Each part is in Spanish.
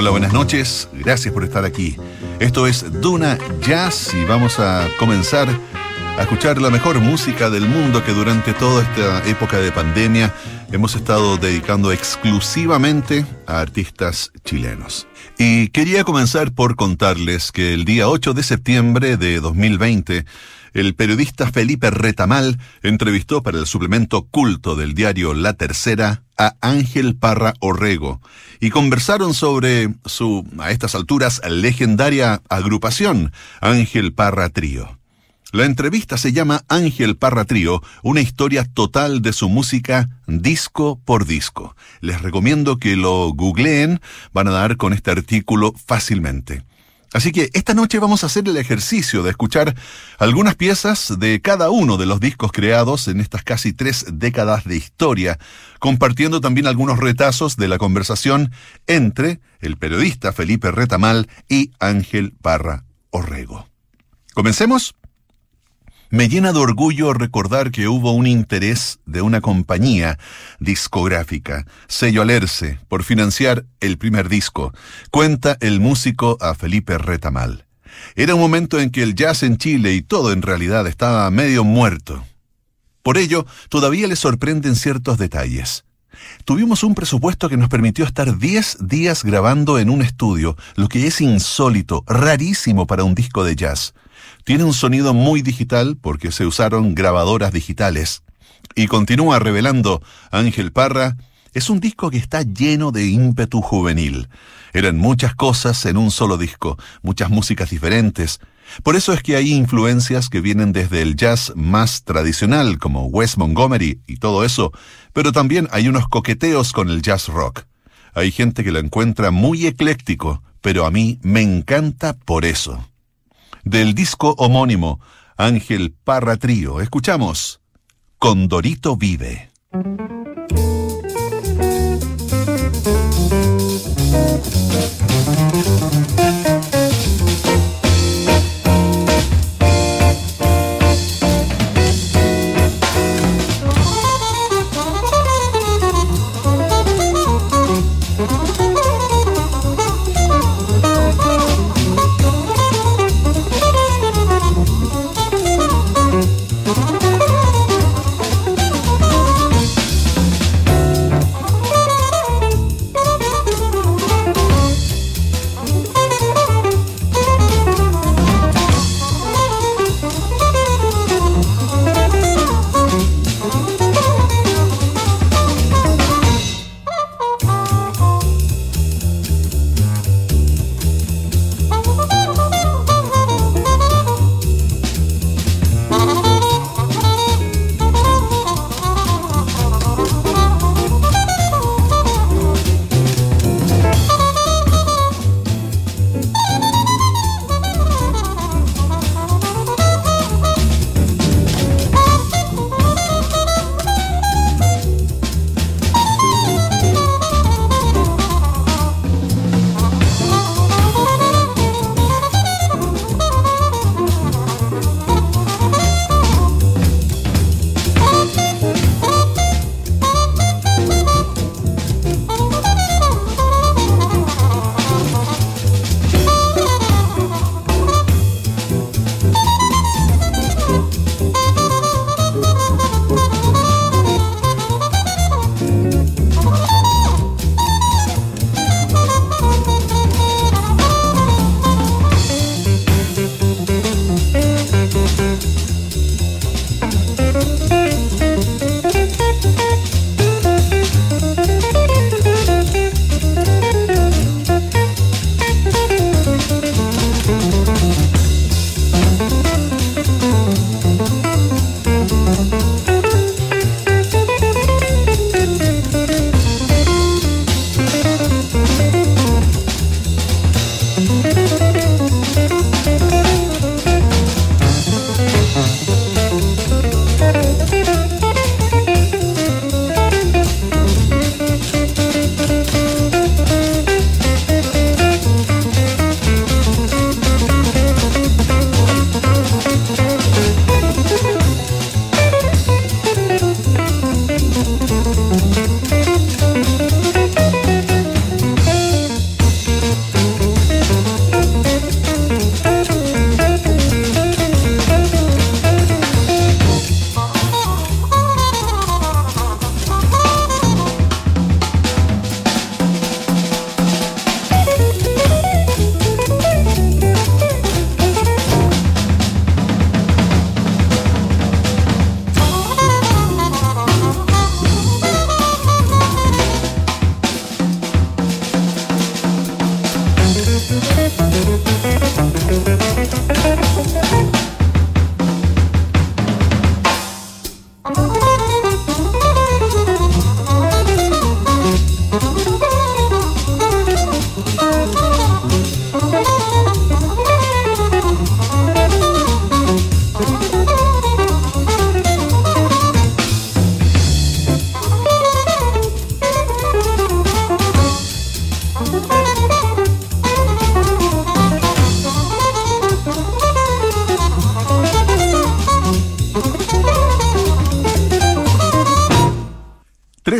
Hola, buenas noches. Gracias por estar aquí. Esto es Duna Jazz y vamos a comenzar a escuchar la mejor música del mundo que durante toda esta época de pandemia hemos estado dedicando exclusivamente a artistas chilenos. Y quería comenzar por contarles que el día 8 de septiembre de 2020 el periodista Felipe Retamal entrevistó para el suplemento culto del diario La Tercera a Ángel Parra Orrego y conversaron sobre su, a estas alturas, legendaria agrupación, Ángel Parra Trío. La entrevista se llama Ángel Parra Trío, una historia total de su música disco por disco. Les recomiendo que lo googleen, van a dar con este artículo fácilmente. Así que esta noche vamos a hacer el ejercicio de escuchar algunas piezas de cada uno de los discos creados en estas casi tres décadas de historia, compartiendo también algunos retazos de la conversación entre el periodista Felipe Retamal y Ángel Parra Orrego. ¿Comencemos? Me llena de orgullo recordar que hubo un interés de una compañía discográfica, sello Alerce, por financiar el primer disco, cuenta el músico a Felipe Retamal. Era un momento en que el jazz en Chile y todo en realidad estaba medio muerto. Por ello, todavía le sorprenden ciertos detalles. Tuvimos un presupuesto que nos permitió estar 10 días grabando en un estudio, lo que es insólito, rarísimo para un disco de jazz. Tiene un sonido muy digital porque se usaron grabadoras digitales. Y continúa revelando Ángel Parra, es un disco que está lleno de ímpetu juvenil. Eran muchas cosas en un solo disco, muchas músicas diferentes. Por eso es que hay influencias que vienen desde el jazz más tradicional, como Wes Montgomery y todo eso, pero también hay unos coqueteos con el jazz rock. Hay gente que lo encuentra muy ecléctico, pero a mí me encanta por eso del disco homónimo Ángel Parra Trío. Escuchamos Condorito Vive.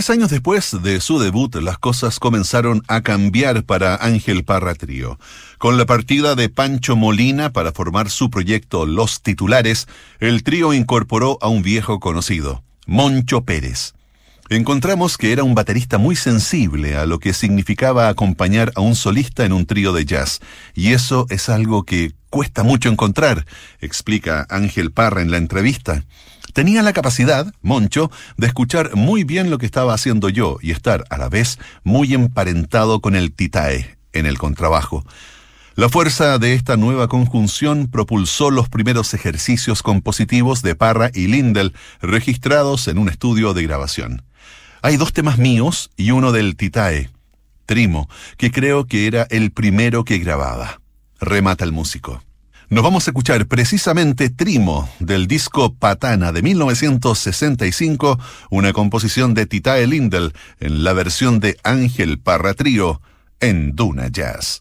Tres años después de su debut, las cosas comenzaron a cambiar para Ángel Parra Trío. Con la partida de Pancho Molina para formar su proyecto Los Titulares, el trío incorporó a un viejo conocido, Moncho Pérez. Encontramos que era un baterista muy sensible a lo que significaba acompañar a un solista en un trío de jazz, y eso es algo que cuesta mucho encontrar, explica Ángel Parra en la entrevista. Tenía la capacidad, Moncho, de escuchar muy bien lo que estaba haciendo yo y estar a la vez muy emparentado con el titae en el contrabajo. La fuerza de esta nueva conjunción propulsó los primeros ejercicios compositivos de Parra y Lindel registrados en un estudio de grabación. Hay dos temas míos y uno del Titae, Trimo, que creo que era el primero que grababa. Remata el músico. Nos vamos a escuchar precisamente Trimo del disco Patana de 1965, una composición de Titae Lindel en la versión de Ángel Parra Trío en Duna Jazz.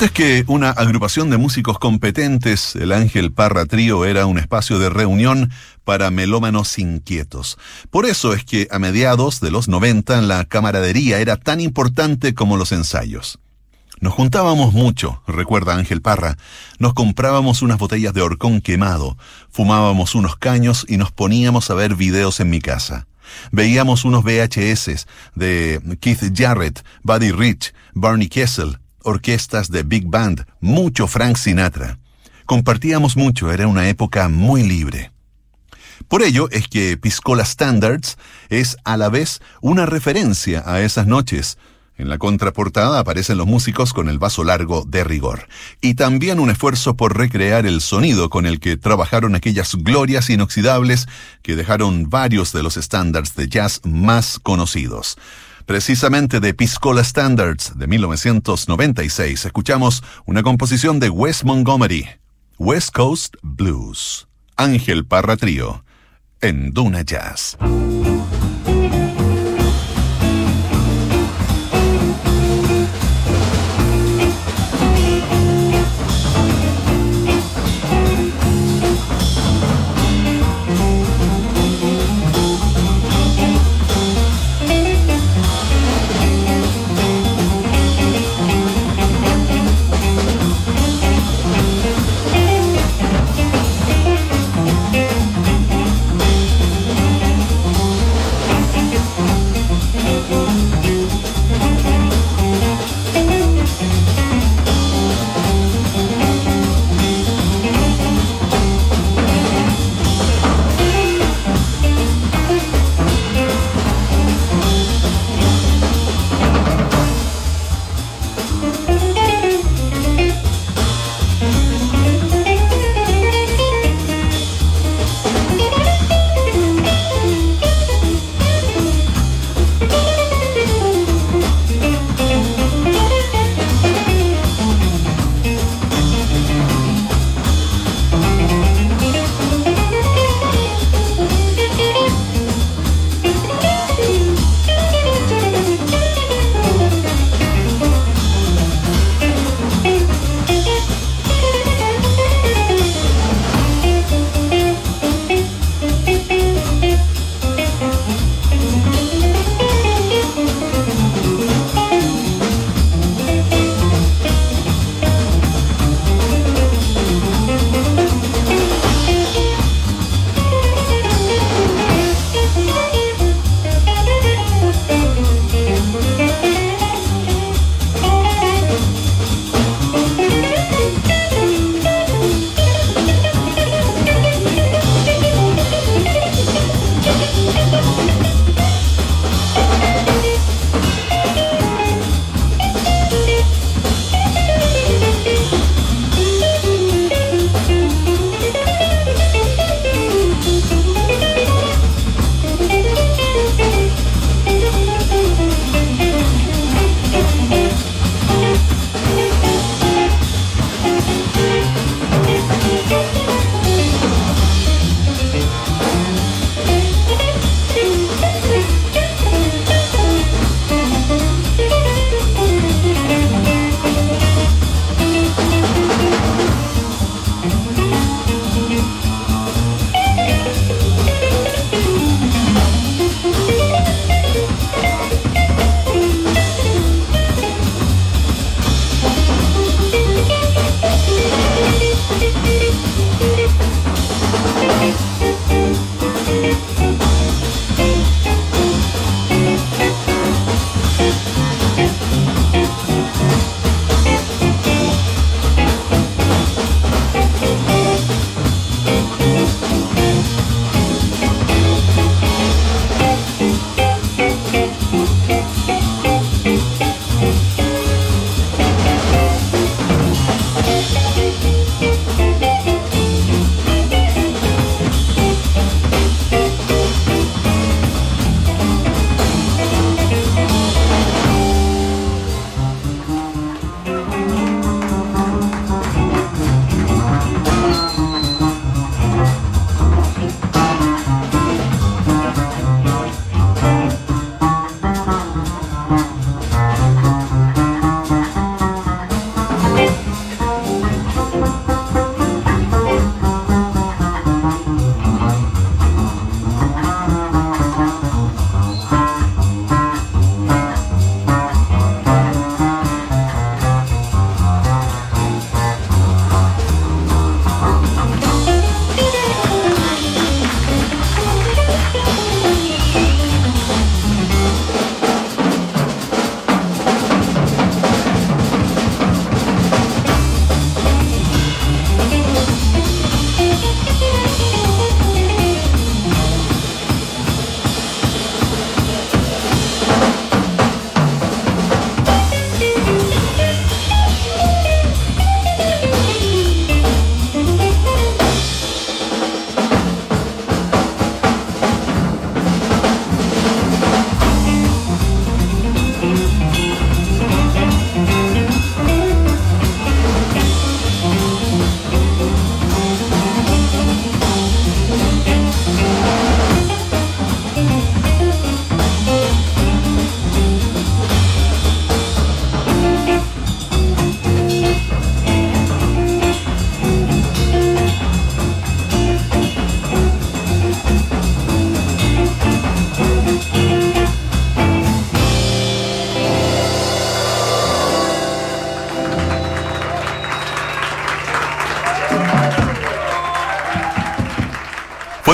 Antes que una agrupación de músicos competentes, el Ángel Parra Trío era un espacio de reunión para melómanos inquietos. Por eso es que a mediados de los 90 la camaradería era tan importante como los ensayos. Nos juntábamos mucho, recuerda Ángel Parra. Nos comprábamos unas botellas de horcón quemado, fumábamos unos caños y nos poníamos a ver videos en mi casa. Veíamos unos VHS de Keith Jarrett, Buddy Rich, Barney Kessel, orquestas de big band, mucho Frank Sinatra. Compartíamos mucho, era una época muy libre. Por ello es que Piscola Standards es a la vez una referencia a esas noches. En la contraportada aparecen los músicos con el vaso largo de rigor. Y también un esfuerzo por recrear el sonido con el que trabajaron aquellas glorias inoxidables que dejaron varios de los estándares de jazz más conocidos. Precisamente de Piscola Standards de 1996 escuchamos una composición de Wes Montgomery, West Coast Blues, Ángel Parra Trío, en Duna Jazz.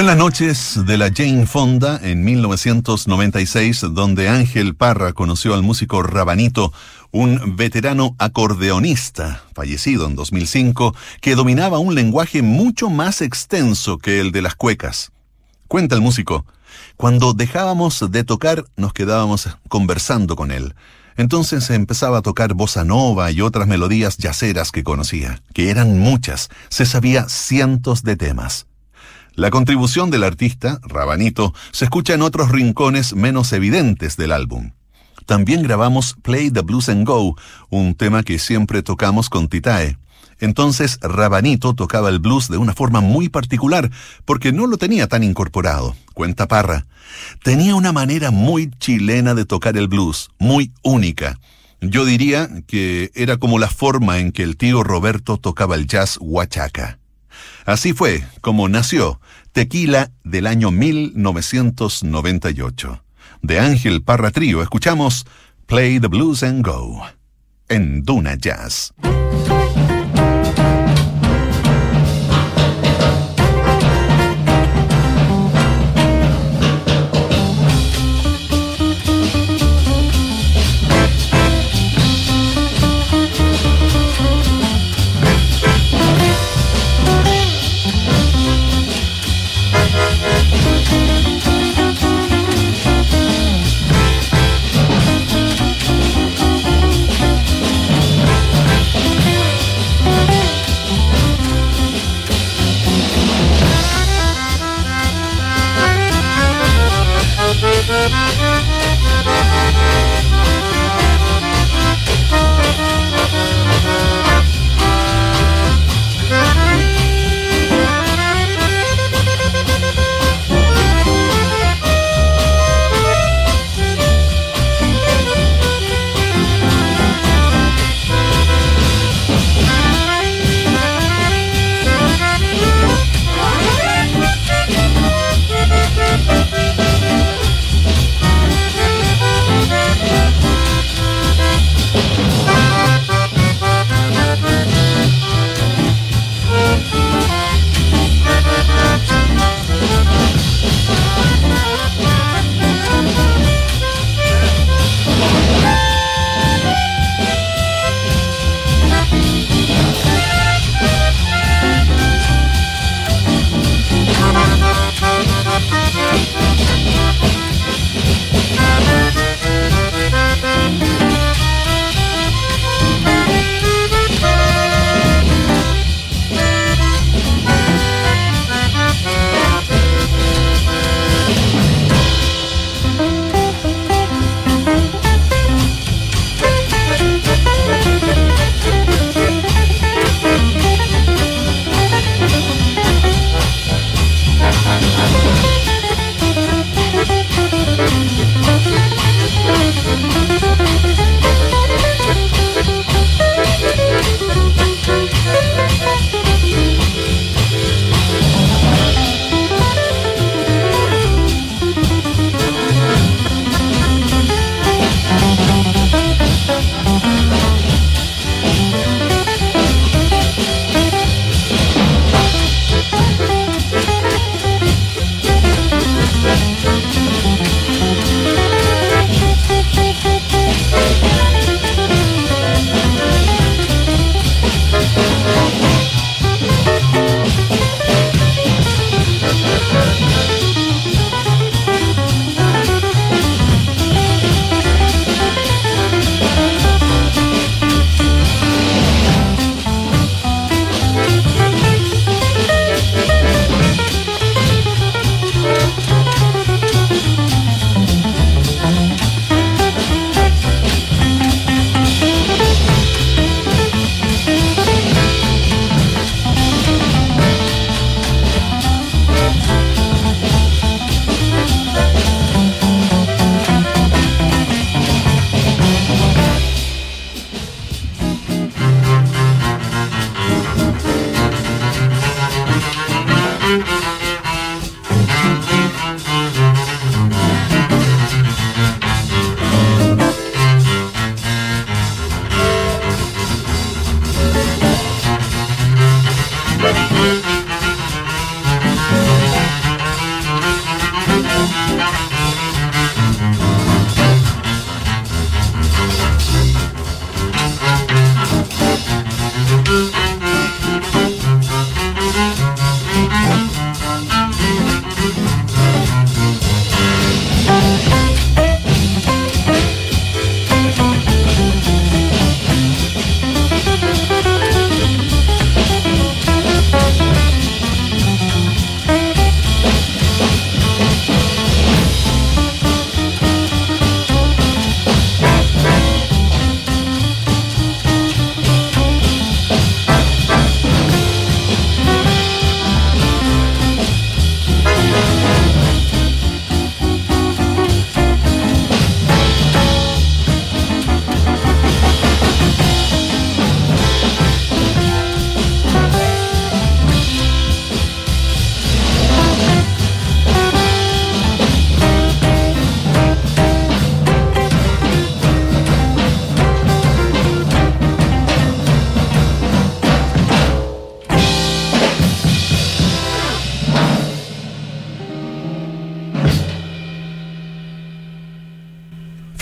En las noches de la Jane Fonda en 1996, donde Ángel Parra conoció al músico Rabanito, un veterano acordeonista, fallecido en 2005, que dominaba un lenguaje mucho más extenso que el de las cuecas. Cuenta el músico, cuando dejábamos de tocar nos quedábamos conversando con él. Entonces empezaba a tocar bossa nova y otras melodías yaceras que conocía, que eran muchas, se sabía cientos de temas. La contribución del artista, Rabanito, se escucha en otros rincones menos evidentes del álbum. También grabamos Play the Blues and Go, un tema que siempre tocamos con Titae. Entonces Rabanito tocaba el blues de una forma muy particular, porque no lo tenía tan incorporado, cuenta Parra. Tenía una manera muy chilena de tocar el blues, muy única. Yo diría que era como la forma en que el tío Roberto tocaba el jazz huachaca. Así fue como nació Tequila del año 1998. De Ángel Parra Trío escuchamos Play the Blues and Go en Duna Jazz.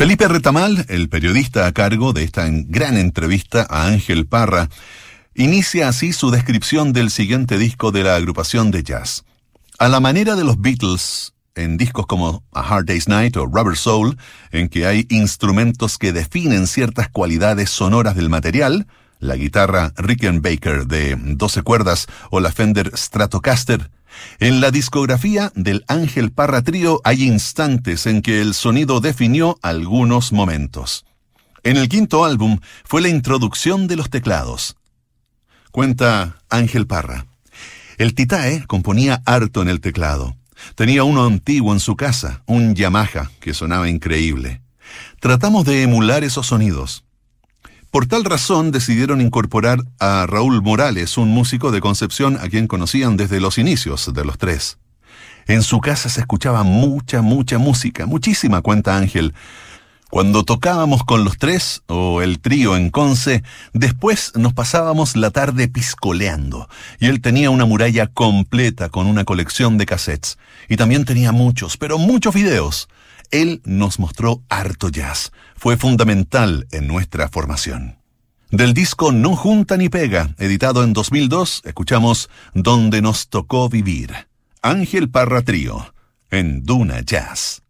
Felipe Retamal, el periodista a cargo de esta gran entrevista a Ángel Parra, inicia así su descripción del siguiente disco de la agrupación de jazz. A la manera de los Beatles, en discos como A Hard Day's Night o Rubber Soul, en que hay instrumentos que definen ciertas cualidades sonoras del material, la guitarra Rickenbacker de 12 cuerdas o la Fender Stratocaster, en la discografía del Ángel Parra Trío hay instantes en que el sonido definió algunos momentos. En el quinto álbum fue la introducción de los teclados. Cuenta Ángel Parra. El Titae componía harto en el teclado. Tenía uno antiguo en su casa, un Yamaha, que sonaba increíble. Tratamos de emular esos sonidos. Por tal razón decidieron incorporar a Raúl Morales, un músico de Concepción a quien conocían desde los inicios de los tres. En su casa se escuchaba mucha, mucha música, muchísima, cuenta Ángel. Cuando tocábamos con los tres, o el trío en Conce, después nos pasábamos la tarde piscoleando, y él tenía una muralla completa con una colección de cassettes, y también tenía muchos, pero muchos videos. Él nos mostró harto jazz. Fue fundamental en nuestra formación. Del disco No Junta ni Pega, editado en 2002, escuchamos Donde nos tocó vivir. Ángel Parra Trío, en Duna Jazz.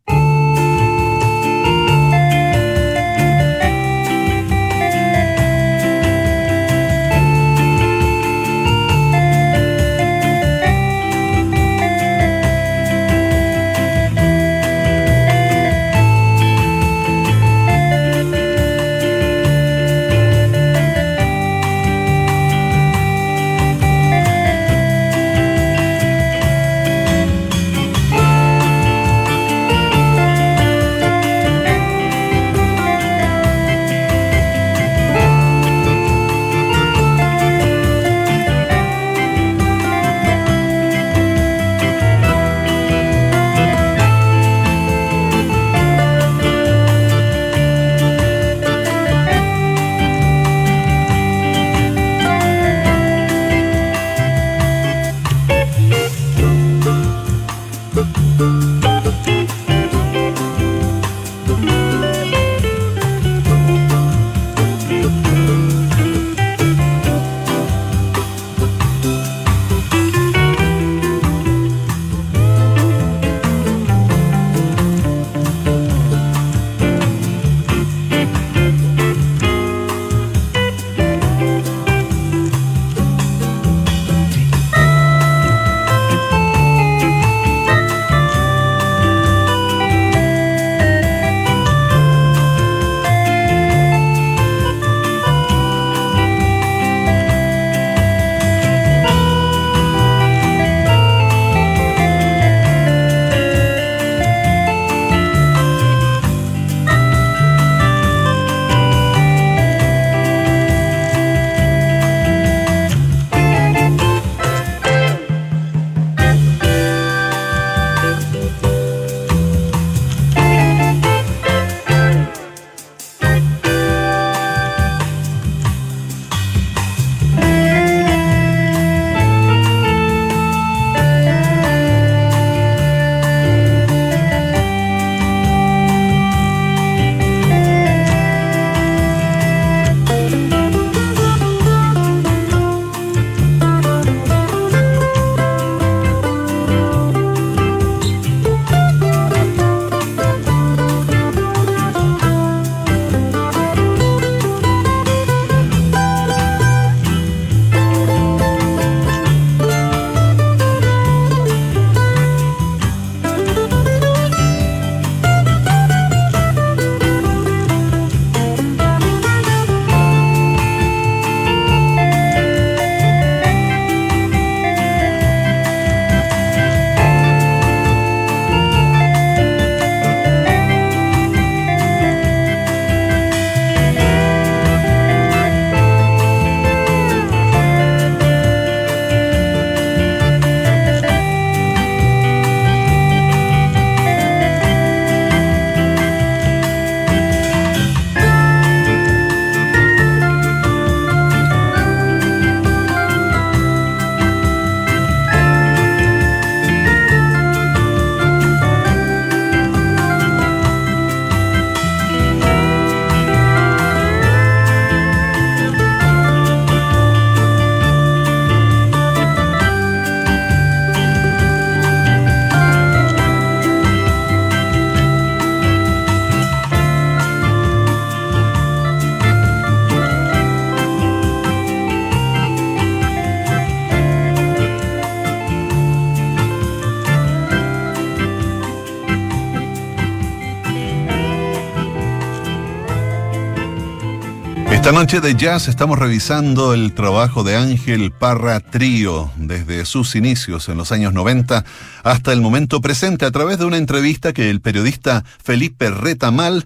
Noche de jazz estamos revisando el trabajo de Ángel Parra Trío desde sus inicios en los años 90 hasta el momento presente a través de una entrevista que el periodista Felipe Retamal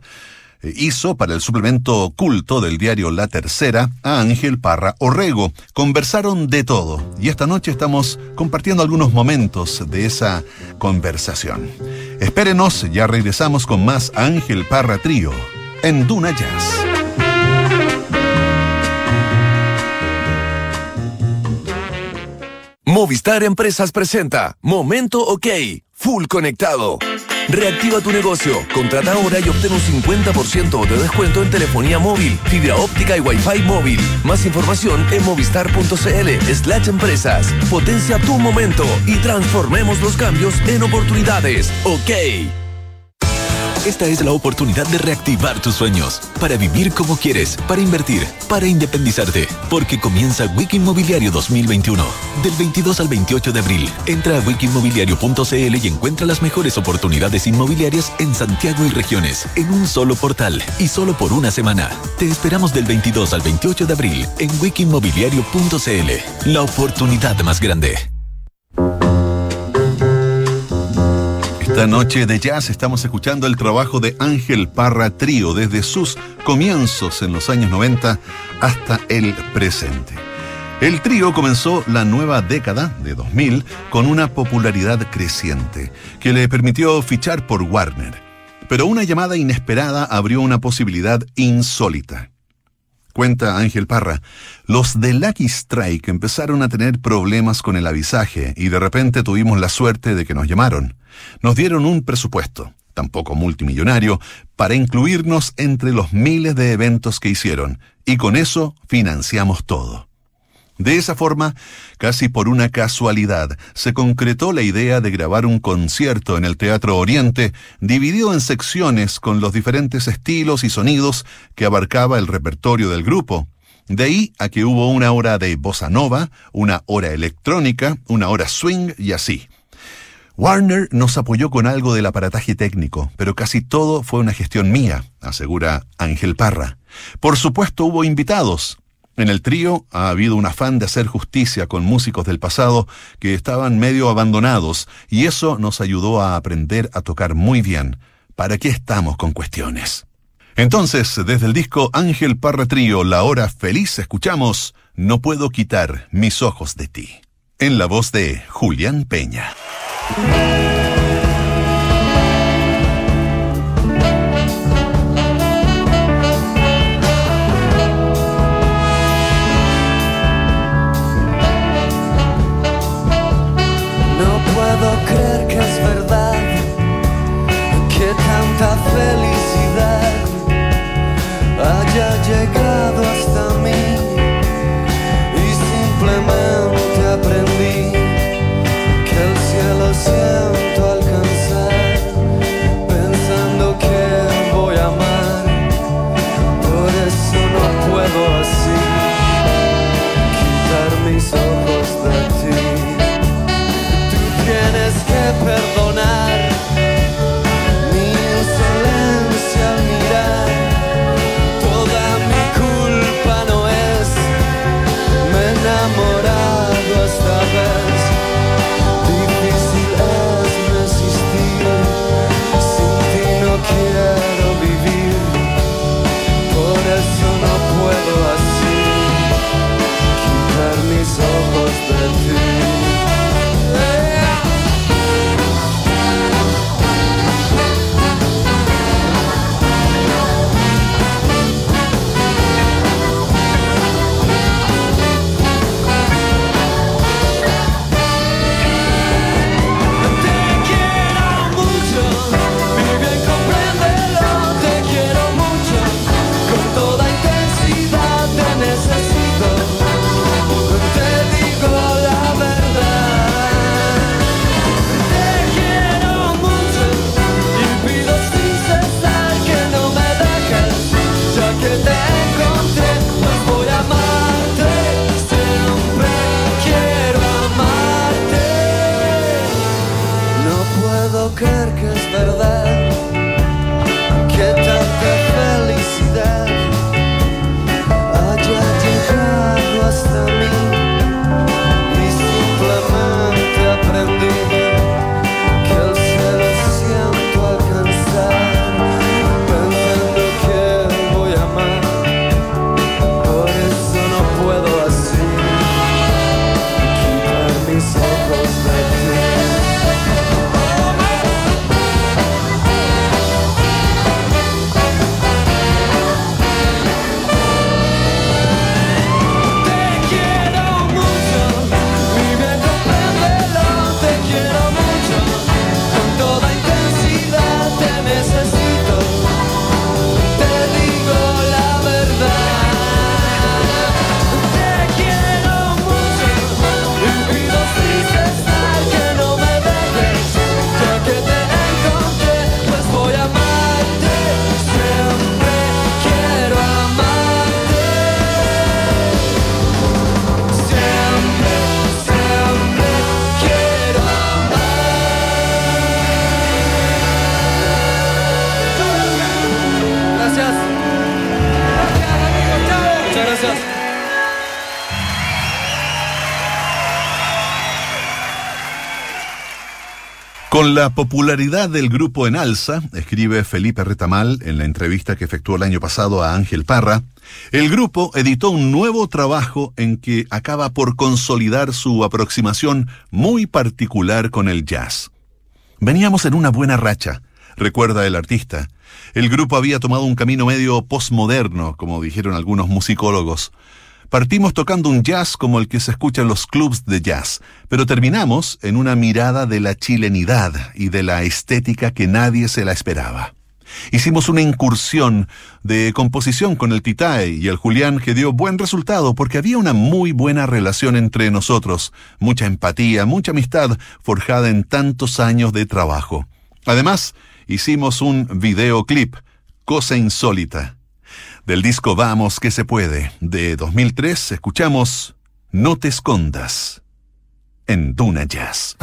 eh, hizo para el suplemento culto del diario La Tercera a Ángel Parra Orrego. Conversaron de todo y esta noche estamos compartiendo algunos momentos de esa conversación. Espérenos, ya regresamos con más Ángel Parra Trío en Duna Jazz. Movistar Empresas presenta Momento OK, Full Conectado. Reactiva tu negocio, contrata ahora y obtén un 50% de descuento en telefonía móvil, fibra óptica y wifi móvil. Más información en movistar.cl slash empresas. Potencia tu momento y transformemos los cambios en oportunidades. OK. Esta es la oportunidad de reactivar tus sueños, para vivir como quieres, para invertir, para independizarte, porque comienza Wiki Inmobiliario 2021. Del 22 al 28 de abril, entra a wikimobiliario.cl y encuentra las mejores oportunidades inmobiliarias en Santiago y regiones, en un solo portal y solo por una semana. Te esperamos del 22 al 28 de abril en wikimobiliario.cl. La oportunidad más grande. Esta noche de jazz estamos escuchando el trabajo de Ángel Parra Trío desde sus comienzos en los años 90 hasta el presente. El trío comenzó la nueva década de 2000 con una popularidad creciente que le permitió fichar por Warner. Pero una llamada inesperada abrió una posibilidad insólita. Cuenta Ángel Parra, los de Lucky Strike empezaron a tener problemas con el avisaje y de repente tuvimos la suerte de que nos llamaron. Nos dieron un presupuesto, tampoco multimillonario, para incluirnos entre los miles de eventos que hicieron, y con eso financiamos todo. De esa forma, casi por una casualidad, se concretó la idea de grabar un concierto en el Teatro Oriente, dividido en secciones con los diferentes estilos y sonidos que abarcaba el repertorio del grupo. De ahí a que hubo una hora de bossa nova, una hora electrónica, una hora swing y así. Warner nos apoyó con algo del aparataje técnico, pero casi todo fue una gestión mía, asegura Ángel Parra. Por supuesto hubo invitados. En el trío ha habido un afán de hacer justicia con músicos del pasado que estaban medio abandonados y eso nos ayudó a aprender a tocar muy bien. ¿Para qué estamos con cuestiones? Entonces, desde el disco Ángel Parra Trío, La Hora Feliz, escuchamos No puedo quitar mis ojos de ti. En la voz de Julián Peña. No La popularidad del grupo en alza, escribe Felipe Retamal en la entrevista que efectuó el año pasado a Ángel Parra, el grupo editó un nuevo trabajo en que acaba por consolidar su aproximación muy particular con el jazz. Veníamos en una buena racha, recuerda el artista. El grupo había tomado un camino medio postmoderno, como dijeron algunos musicólogos. Partimos tocando un jazz como el que se escucha en los clubs de jazz, pero terminamos en una mirada de la chilenidad y de la estética que nadie se la esperaba. Hicimos una incursión de composición con el Titae y el Julián que dio buen resultado porque había una muy buena relación entre nosotros, mucha empatía, mucha amistad forjada en tantos años de trabajo. Además, hicimos un videoclip, cosa insólita. Del disco Vamos que se puede, de 2003, escuchamos No te escondas en Duna Jazz.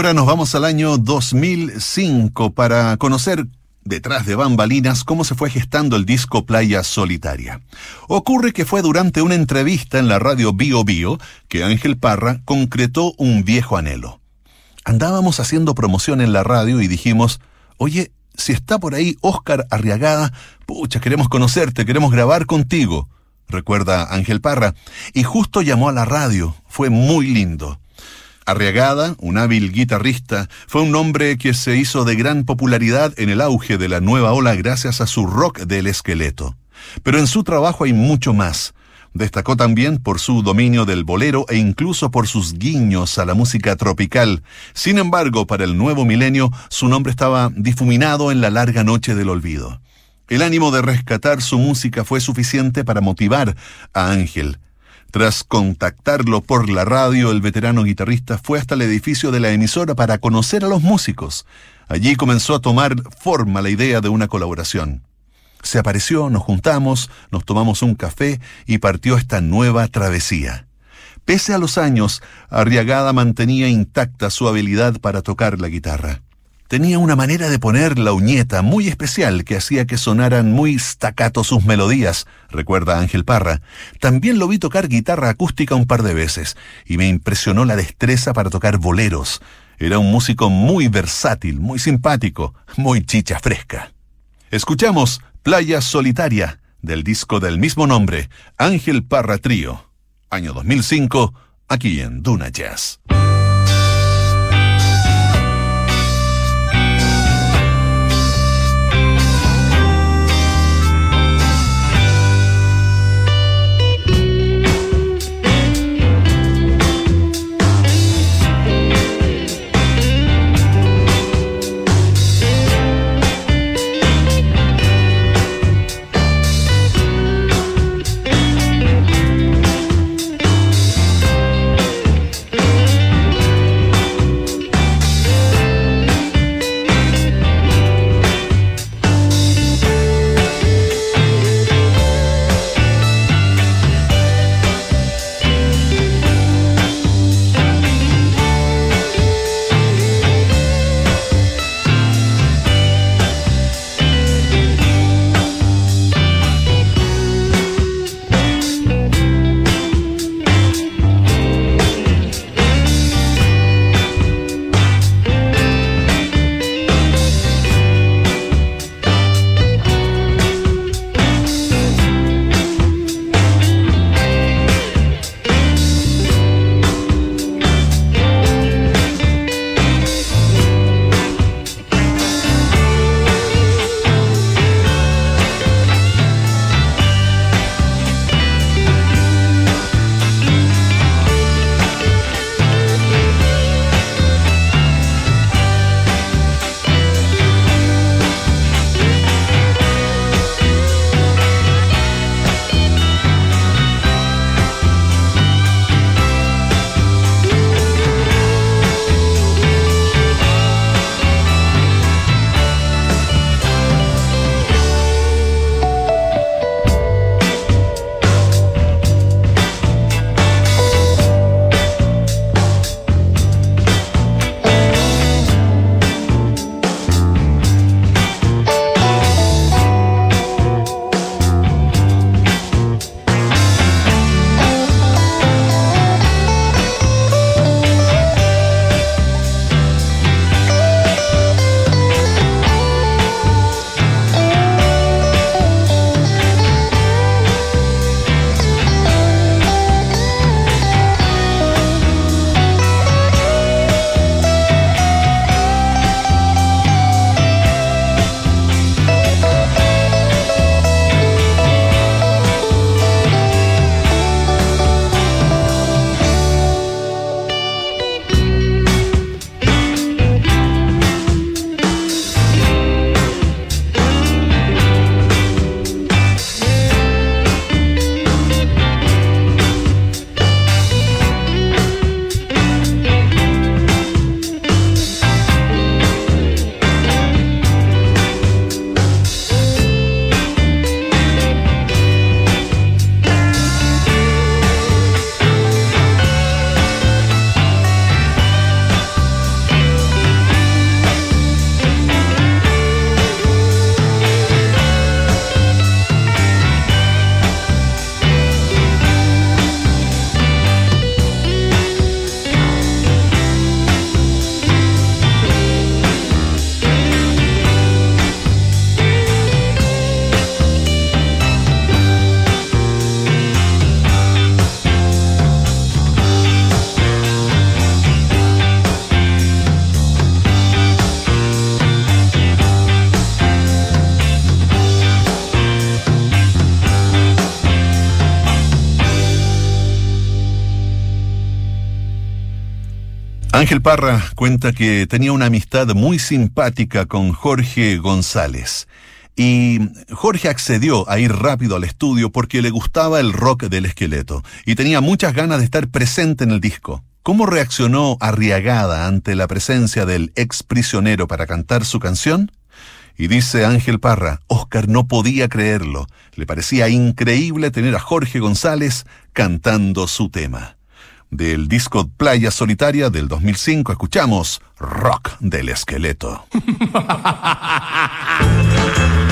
Ahora nos vamos al año 2005 para conocer detrás de bambalinas cómo se fue gestando el disco Playa Solitaria. Ocurre que fue durante una entrevista en la radio Bio Bio que Ángel Parra concretó un viejo anhelo. Andábamos haciendo promoción en la radio y dijimos, oye, si está por ahí Óscar Arriagada, pucha, queremos conocerte, queremos grabar contigo, recuerda Ángel Parra, y justo llamó a la radio, fue muy lindo. Arriagada, un hábil guitarrista, fue un hombre que se hizo de gran popularidad en el auge de la nueva ola gracias a su rock del esqueleto. Pero en su trabajo hay mucho más. Destacó también por su dominio del bolero e incluso por sus guiños a la música tropical. Sin embargo, para el nuevo milenio, su nombre estaba difuminado en la larga noche del olvido. El ánimo de rescatar su música fue suficiente para motivar a Ángel. Tras contactarlo por la radio, el veterano guitarrista fue hasta el edificio de la emisora para conocer a los músicos. Allí comenzó a tomar forma la idea de una colaboración. Se apareció, nos juntamos, nos tomamos un café y partió esta nueva travesía. Pese a los años, Arriagada mantenía intacta su habilidad para tocar la guitarra. Tenía una manera de poner la uñeta muy especial que hacía que sonaran muy staccato sus melodías, recuerda Ángel Parra. También lo vi tocar guitarra acústica un par de veces y me impresionó la destreza para tocar boleros. Era un músico muy versátil, muy simpático, muy chicha fresca. Escuchamos Playa Solitaria del disco del mismo nombre, Ángel Parra Trío, año 2005, aquí en Duna Jazz. Ángel Parra cuenta que tenía una amistad muy simpática con Jorge González. Y Jorge accedió a ir rápido al estudio porque le gustaba el rock del esqueleto y tenía muchas ganas de estar presente en el disco. ¿Cómo reaccionó Arriagada ante la presencia del ex prisionero para cantar su canción? Y dice Ángel Parra, Oscar no podía creerlo. Le parecía increíble tener a Jorge González cantando su tema. Del disco Playa Solitaria del 2005 escuchamos Rock del Esqueleto.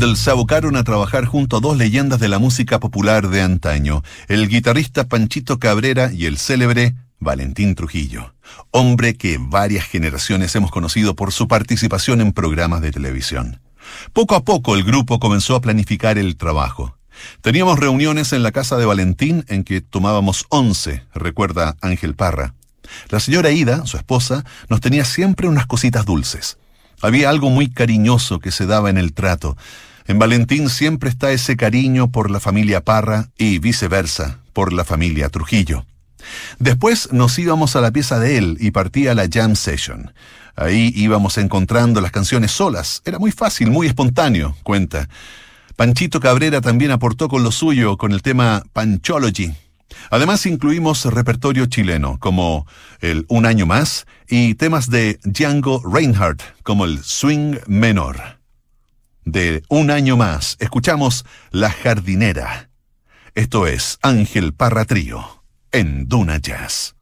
se abocaron a trabajar junto a dos leyendas de la música popular de antaño, el guitarrista Panchito Cabrera y el célebre Valentín Trujillo, hombre que varias generaciones hemos conocido por su participación en programas de televisión. Poco a poco el grupo comenzó a planificar el trabajo. Teníamos reuniones en la casa de Valentín en que tomábamos once, recuerda Ángel Parra. La señora Ida, su esposa, nos tenía siempre unas cositas dulces. Había algo muy cariñoso que se daba en el trato. En Valentín siempre está ese cariño por la familia Parra y viceversa, por la familia Trujillo. Después nos íbamos a la pieza de él y partía la jam session. Ahí íbamos encontrando las canciones solas. Era muy fácil, muy espontáneo, cuenta. Panchito Cabrera también aportó con lo suyo con el tema Panchology. Además incluimos repertorio chileno como el Un año más y temas de Django Reinhardt como el Swing Menor. De Un año más escuchamos La Jardinera. Esto es Ángel Parra Trío en Duna Jazz.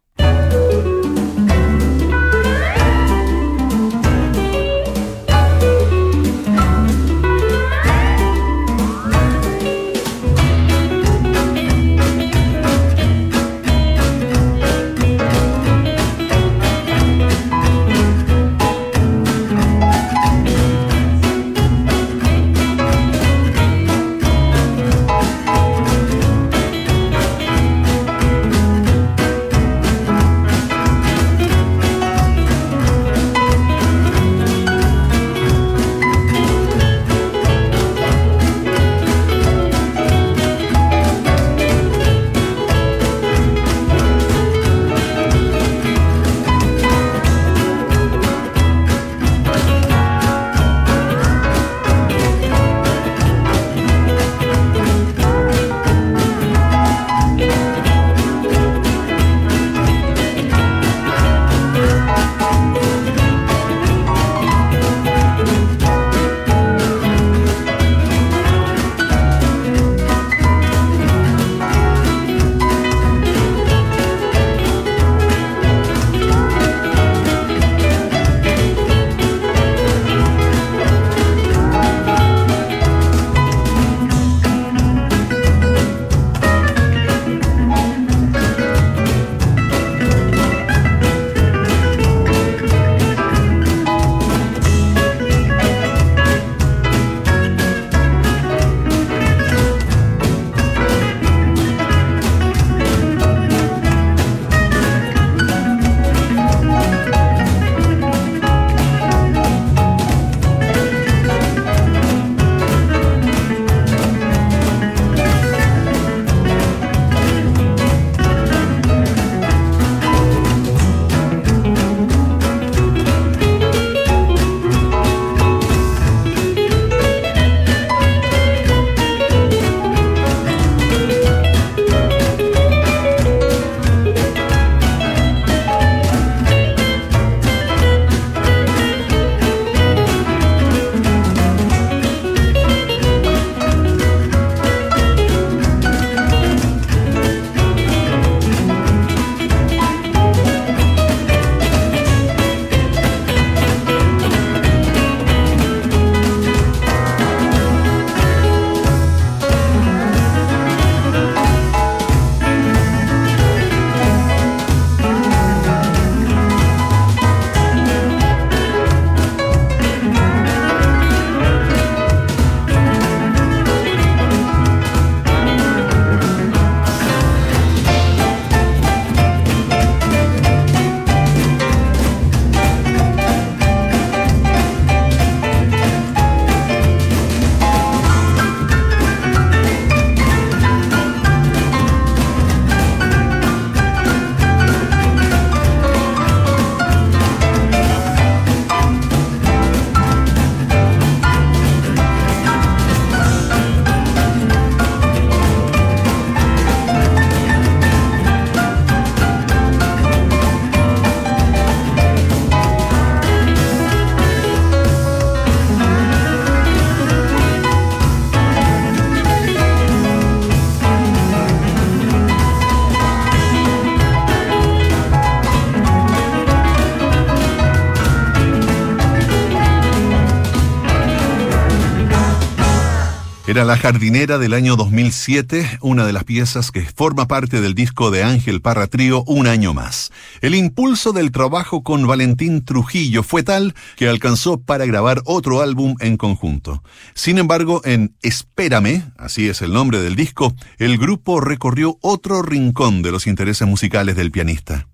Era La Jardinera del año 2007, una de las piezas que forma parte del disco de Ángel Parra Trío Un año más. El impulso del trabajo con Valentín Trujillo fue tal que alcanzó para grabar otro álbum en conjunto. Sin embargo, en Espérame, así es el nombre del disco, el grupo recorrió otro rincón de los intereses musicales del pianista.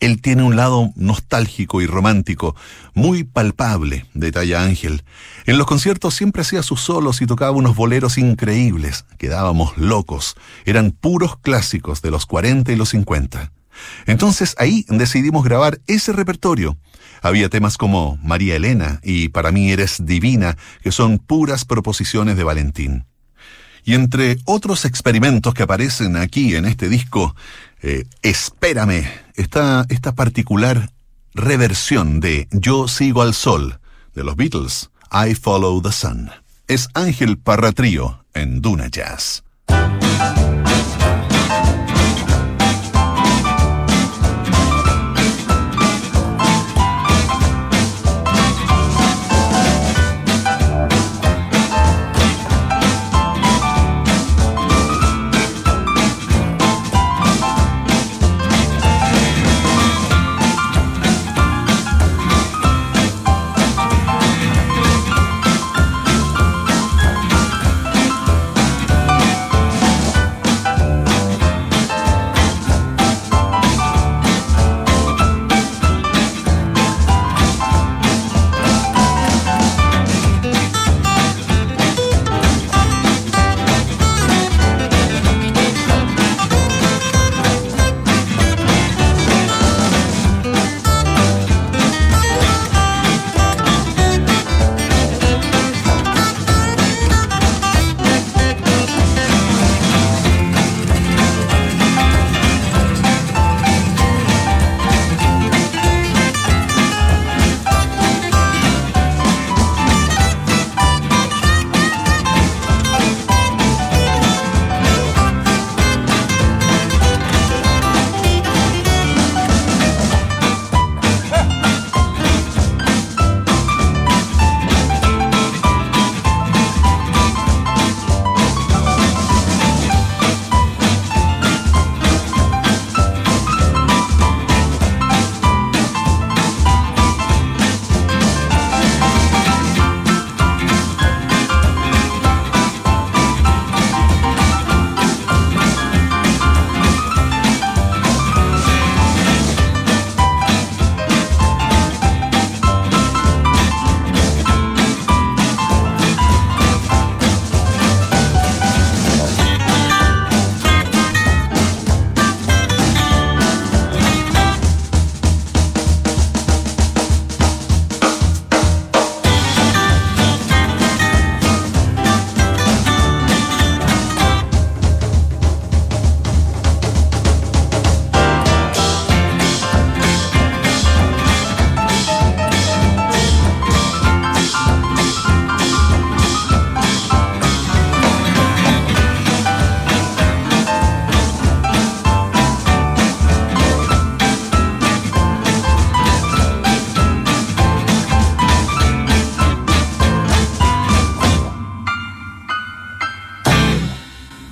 Él tiene un lado nostálgico y romántico, muy palpable, detalla Ángel. En los conciertos siempre hacía sus solos y tocaba unos boleros increíbles. Quedábamos locos. Eran puros clásicos de los 40 y los 50. Entonces ahí decidimos grabar ese repertorio. Había temas como María Elena y Para mí eres divina, que son puras proposiciones de Valentín. Y entre otros experimentos que aparecen aquí en este disco, eh, Espérame, está esta particular reversión de Yo sigo al sol de los Beatles, I Follow the Sun. Es Ángel Parratrío en Duna Jazz.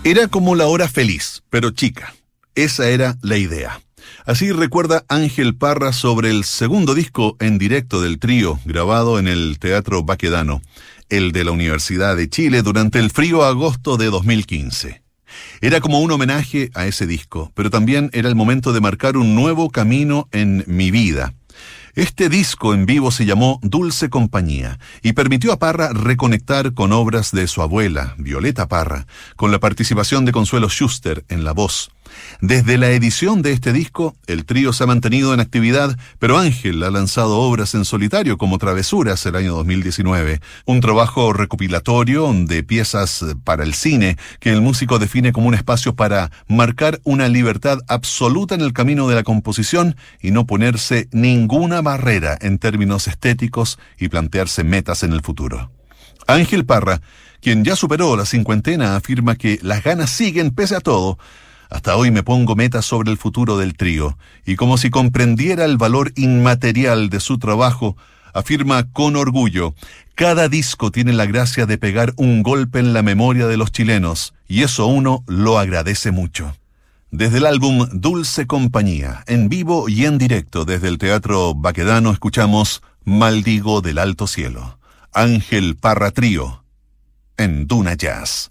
Era como la hora feliz, pero chica. Esa era la idea. Así recuerda Ángel Parra sobre el segundo disco en directo del trío, grabado en el Teatro Baquedano, el de la Universidad de Chile, durante el frío agosto de 2015. Era como un homenaje a ese disco, pero también era el momento de marcar un nuevo camino en mi vida este disco en vivo se llamó Dulce Compañía y permitió a Parra reconectar con obras de su abuela, Violeta Parra, con la participación de Consuelo Schuster en la voz. Desde la edición de este disco, el trío se ha mantenido en actividad, pero Ángel ha lanzado obras en solitario como Travesuras el año 2019, un trabajo recopilatorio de piezas para el cine que el músico define como un espacio para marcar una libertad absoluta en el camino de la composición y no ponerse ninguna barrera en términos estéticos y plantearse metas en el futuro. Ángel Parra, quien ya superó la cincuentena, afirma que las ganas siguen pese a todo, hasta hoy me pongo metas sobre el futuro del trío, y como si comprendiera el valor inmaterial de su trabajo, afirma con orgullo, cada disco tiene la gracia de pegar un golpe en la memoria de los chilenos, y eso uno lo agradece mucho. Desde el álbum Dulce Compañía, en vivo y en directo desde el Teatro Baquedano, escuchamos Maldigo del Alto Cielo, Ángel Parra Trío, en Duna Jazz.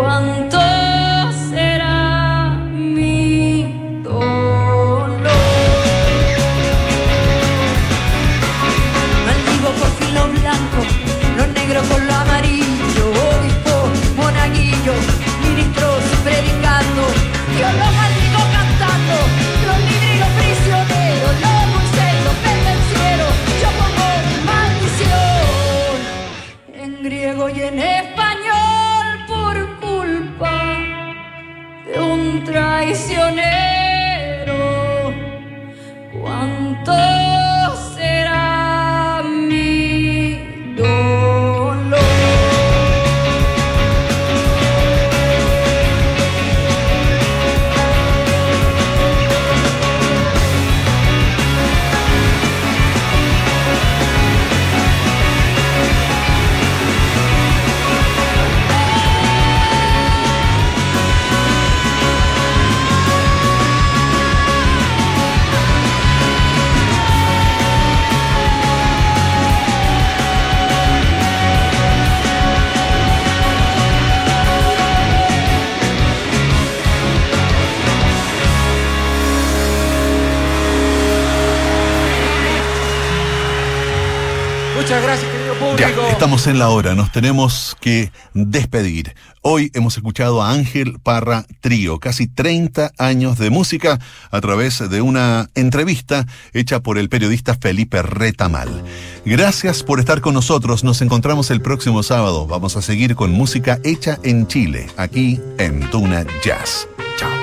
one en la hora, nos tenemos que despedir. Hoy hemos escuchado a Ángel Parra Trío, casi 30 años de música, a través de una entrevista hecha por el periodista Felipe Retamal. Gracias por estar con nosotros, nos encontramos el próximo sábado. Vamos a seguir con música hecha en Chile, aquí en Tuna Jazz. Chao.